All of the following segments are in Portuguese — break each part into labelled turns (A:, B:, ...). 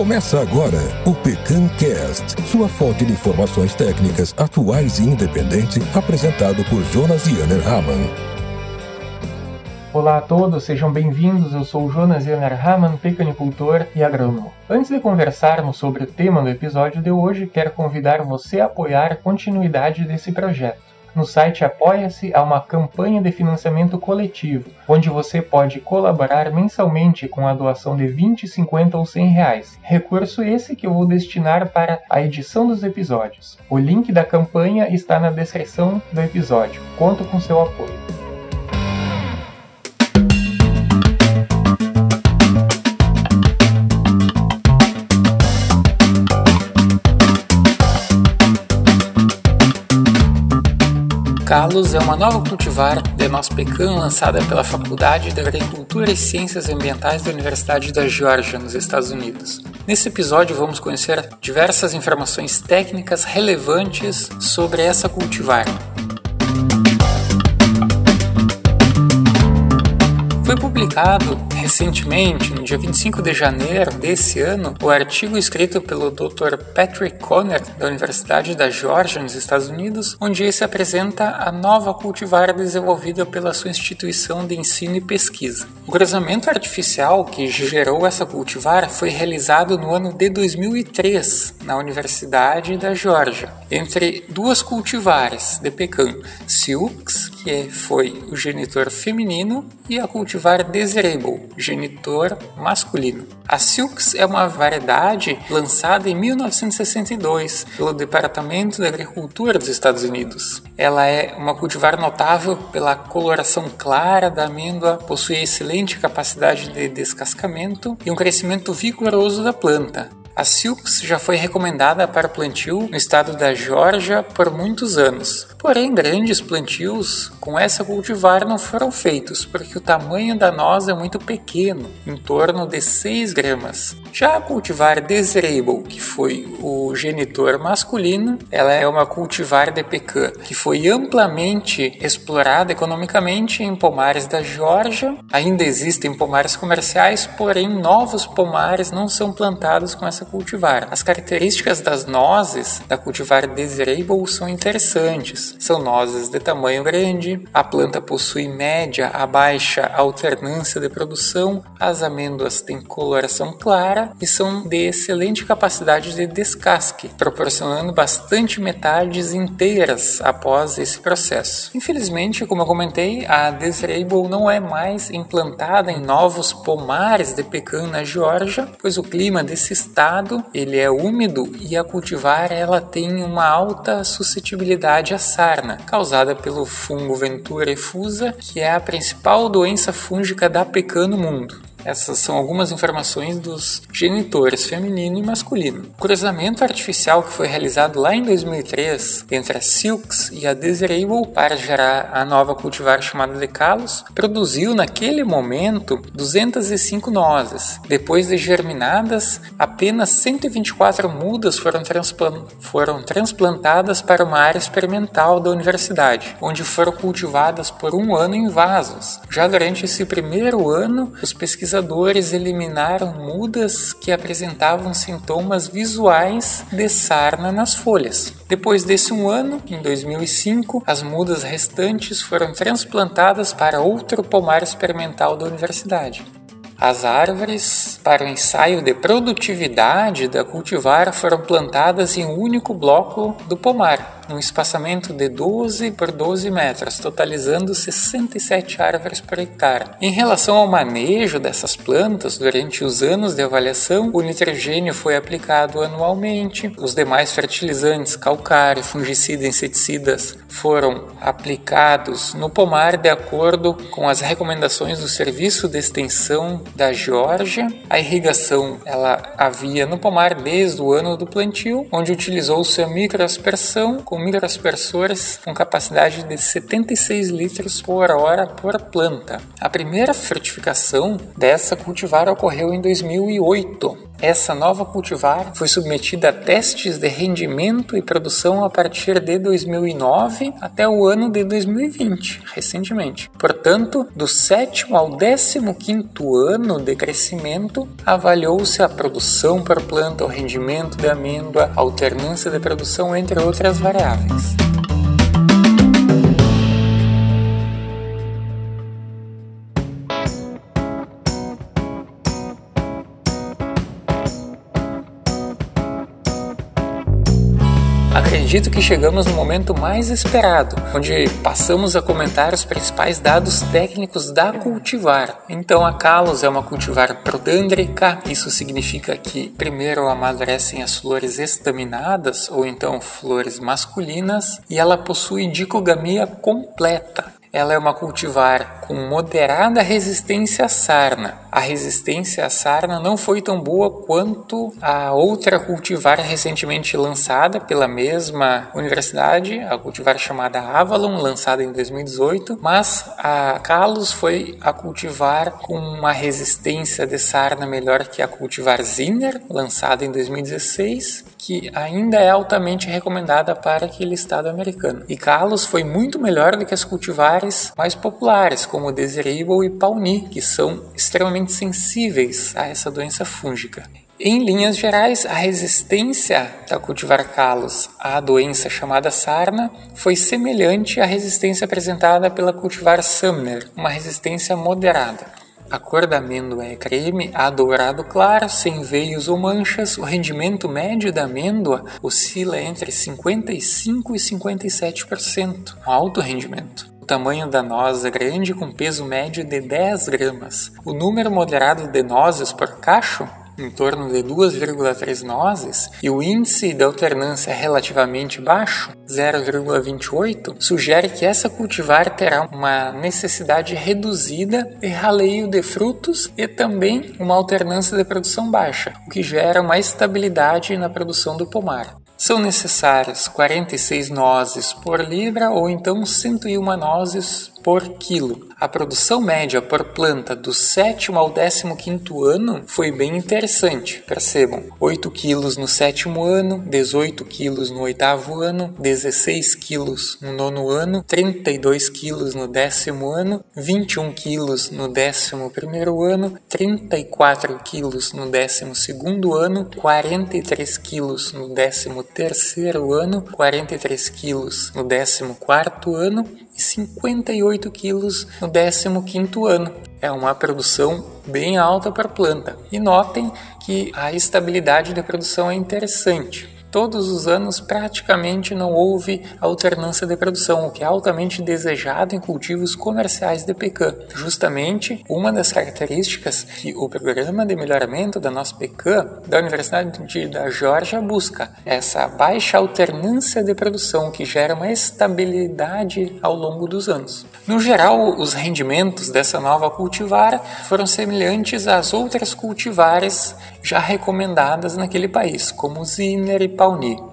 A: Começa agora o PecanCast, sua fonte de informações técnicas atuais e independente, apresentado por Jonas Yanner Hamann.
B: Olá a todos, sejam bem-vindos. Eu sou Jonas Yanner Hamann, pecanicultor e agrônomo. Antes de conversarmos sobre o tema do episódio de hoje, quero convidar você a apoiar a continuidade desse projeto. No site Apoia-se há uma campanha de financiamento coletivo, onde você pode colaborar mensalmente com a doação de 20, 50 ou 100 reais. Recurso esse que eu vou destinar para a edição dos episódios. O link da campanha está na descrição do episódio. Conto com seu apoio. Calos é uma nova cultivar de pecan lançada pela Faculdade de Agricultura e Ciências Ambientais da Universidade da Geórgia, nos Estados Unidos. Nesse episódio vamos conhecer diversas informações técnicas relevantes sobre essa cultivar. Publicado recentemente, no dia 25 de janeiro desse ano, o artigo escrito pelo Dr. Patrick Conner, da Universidade da Geórgia, nos Estados Unidos, onde ele se apresenta a nova cultivar desenvolvida pela sua instituição de ensino e pesquisa. O cruzamento artificial que gerou essa cultivar foi realizado no ano de 2003, na Universidade da Geórgia, entre duas cultivares de pecan, Silks, que foi o genitor feminino, e a cultivar Desirable, genitor masculino. A Silks é uma variedade lançada em 1962 pelo Departamento de Agricultura dos Estados Unidos. Ela é uma cultivar notável pela coloração clara da amêndoa, possui excelente capacidade de descascamento e um crescimento vigoroso da planta. A Silks já foi recomendada para plantio no estado da Geórgia por muitos anos. Porém, grandes plantios com essa cultivar não foram feitos, porque o tamanho da noz é muito pequeno, em torno de 6 gramas. Já a cultivar Desirable, que foi o genitor masculino, ela é uma cultivar de pecan que foi amplamente explorada economicamente em pomares da Geórgia. Ainda existem pomares comerciais, porém novos pomares não são plantados com essa cultivar. As características das nozes da cultivar Desirable são interessantes. São nozes de tamanho grande, a planta possui média a baixa alternância de produção, as amêndoas têm coloração clara e são de excelente capacidade de descasque, proporcionando bastante metades inteiras após esse processo. Infelizmente, como eu comentei, a Desirable não é mais implantada em novos pomares de pecan na Geórgia, pois o clima desse estado ele é úmido e a cultivar ela tem uma alta suscetibilidade à sarna, causada pelo fungo Ventura efusa, que é a principal doença fúngica da pecan no mundo. Essas são algumas informações dos genitores feminino e masculino. O cruzamento artificial que foi realizado lá em 2003 entre a Silks e a Desirable para gerar a nova cultivar chamada Decalos produziu naquele momento 205 nozes. Depois de germinadas, apenas 124 mudas foram, transplan foram transplantadas para uma área experimental da universidade, onde foram cultivadas por um ano em vasos. Já durante esse primeiro ano, os pesquisadores pesquisadores eliminaram mudas que apresentavam sintomas visuais de sarna nas folhas. Depois desse um ano, em 2005, as mudas restantes foram transplantadas para outro pomar experimental da universidade. As árvores para o ensaio de produtividade da cultivar foram plantadas em um único bloco do pomar, num espaçamento de 12 por 12 metros, totalizando 67 árvores por hectare. Em relação ao manejo dessas plantas, durante os anos de avaliação, o nitrogênio foi aplicado anualmente, os demais fertilizantes, calcário, fungicida e inseticidas foram aplicados no pomar de acordo com as recomendações do Serviço de Extensão da Geórgia. A irrigação ela havia no pomar desde o ano do plantio, onde utilizou-se a microaspersão com microaspersores com capacidade de 76 litros por hora por planta. A primeira frutificação dessa cultivar ocorreu em 2008. Essa nova cultivar foi submetida a testes de rendimento e produção a partir de 2009 até o ano de 2020, recentemente. Portanto, do sétimo ao décimo quinto ano de crescimento, avaliou-se a produção por planta, o rendimento de amêndoa, a alternância de produção, entre outras variáveis. Acredito que chegamos no momento mais esperado, onde passamos a comentar os principais dados técnicos da cultivar. Então, a Calos é uma cultivar prodândrica, isso significa que primeiro amadurecem as flores estaminadas ou então flores masculinas e ela possui dicogamia completa. Ela é uma cultivar com moderada resistência à sarna. A resistência à sarna não foi tão boa quanto a outra cultivar recentemente lançada pela mesma universidade, a cultivar chamada Avalon, lançada em 2018, mas a Kalos foi a cultivar com uma resistência de sarna melhor que a cultivar Zinner, lançada em 2016, que ainda é altamente recomendada para aquele estado americano. E Carlos foi muito melhor do que as cultivares mais populares, como Desirable e Pawnee, que são extremamente sensíveis a essa doença fúngica. Em linhas gerais, a resistência da cultivar Carlos à doença chamada sarna foi semelhante à resistência apresentada pela cultivar Sumner, uma resistência moderada. A cor da amêndoa é creme a dourado claro, sem veios ou manchas. O rendimento médio da amêndoa oscila entre 55% e 57%, um alto rendimento. O tamanho da noz é grande, com peso médio de 10 gramas. O número moderado de nozes por cacho em torno de 2,3 nozes e o índice de alternância relativamente baixo, 0,28, sugere que essa cultivar terá uma necessidade reduzida de raleio de frutos e também uma alternância de produção baixa, o que gera uma estabilidade na produção do pomar. São necessárias 46 nozes por libra ou então 101 nozes por quilo. A produção média por planta do sétimo ao décimo quinto ano foi bem interessante. Percebam, 8 quilos no sétimo ano, 18 quilos no oitavo ano, 16 quilos no nono ano, 32 quilos no décimo ano, 21 quilos no décimo primeiro ano, 34 quilos no décimo segundo ano, 43 quilos no décimo terceiro ano, 43 quilos no décimo quarto ano 58 quilos no 15º ano. É uma produção bem alta para a planta. E notem que a estabilidade da produção é interessante. Todos os anos, praticamente não houve alternância de produção, o que é altamente desejado em cultivos comerciais de pecan. Justamente uma das características que o programa de melhoramento da nossa pecan da Universidade da Geórgia busca essa baixa alternância de produção que gera uma estabilidade ao longo dos anos. No geral, os rendimentos dessa nova cultivar foram semelhantes às outras cultivares já recomendadas naquele país, como Zinner e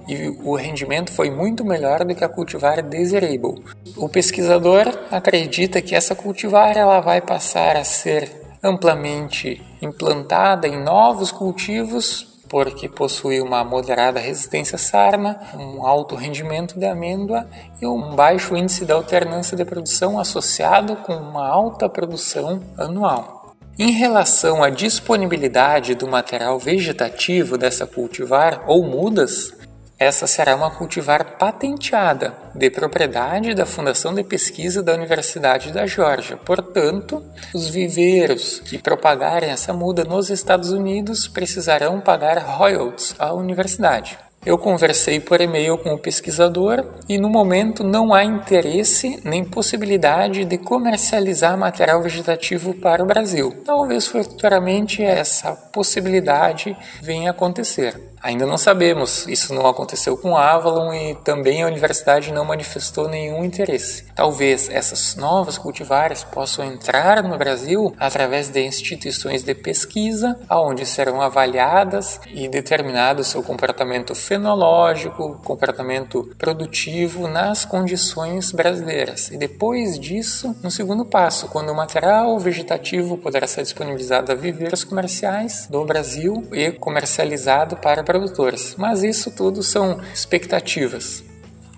B: E o rendimento foi muito melhor do que a cultivar Desirable. O pesquisador acredita que essa cultivar ela vai passar a ser amplamente implantada em novos cultivos porque possui uma moderada resistência à sarna, um alto rendimento de amêndoa e um baixo índice de alternância de produção associado com uma alta produção anual. Em relação à disponibilidade do material vegetativo dessa cultivar ou mudas, essa será uma cultivar patenteada, de propriedade da Fundação de Pesquisa da Universidade da Geórgia. Portanto, os viveiros que propagarem essa muda nos Estados Unidos precisarão pagar royalties à universidade. Eu conversei por e-mail com o pesquisador e no momento não há interesse nem possibilidade de comercializar material vegetativo para o Brasil. Talvez futuramente essa possibilidade venha a acontecer. Ainda não sabemos, isso não aconteceu com Avalon e também a universidade não manifestou nenhum interesse. Talvez essas novas cultivares possam entrar no Brasil através de instituições de pesquisa, onde serão avaliadas e determinado seu comportamento fenológico, comportamento produtivo nas condições brasileiras. E depois disso, no segundo passo, quando o material vegetativo poderá ser disponibilizado a viveiros comerciais do Brasil e comercializado para produtores. Mas isso tudo são expectativas.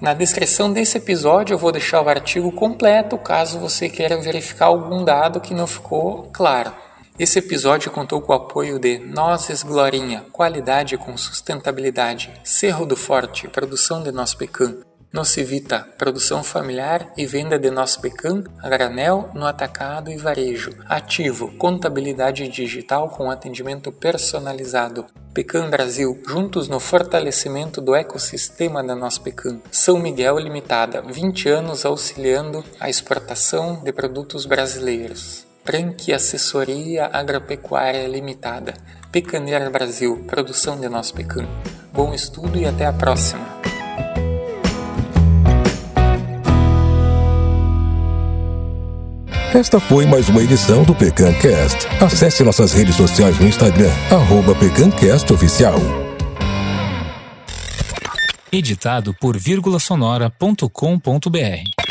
B: Na descrição desse episódio eu vou deixar o artigo completo caso você queira verificar algum dado que não ficou claro. Esse episódio contou com o apoio de Nozes Glorinha, qualidade com sustentabilidade, Cerro do Forte, produção de noz pecan, Nocivita, produção familiar e venda de noz pecan granel no atacado e varejo. Ativo, contabilidade digital com atendimento personalizado. Pecan Brasil, juntos no fortalecimento do ecossistema da noz pecan. São Miguel Limitada, 20 anos auxiliando a exportação de produtos brasileiros. Franque Assessoria Agropecuária Limitada, Pecaneira Brasil, produção de nosso pecan. Bom estudo e até a próxima!
A: Esta foi mais uma edição do PecanCast. Acesse nossas redes sociais no Instagram, arroba PecanCastOficial.
C: Editado por vírgulasonora.com.br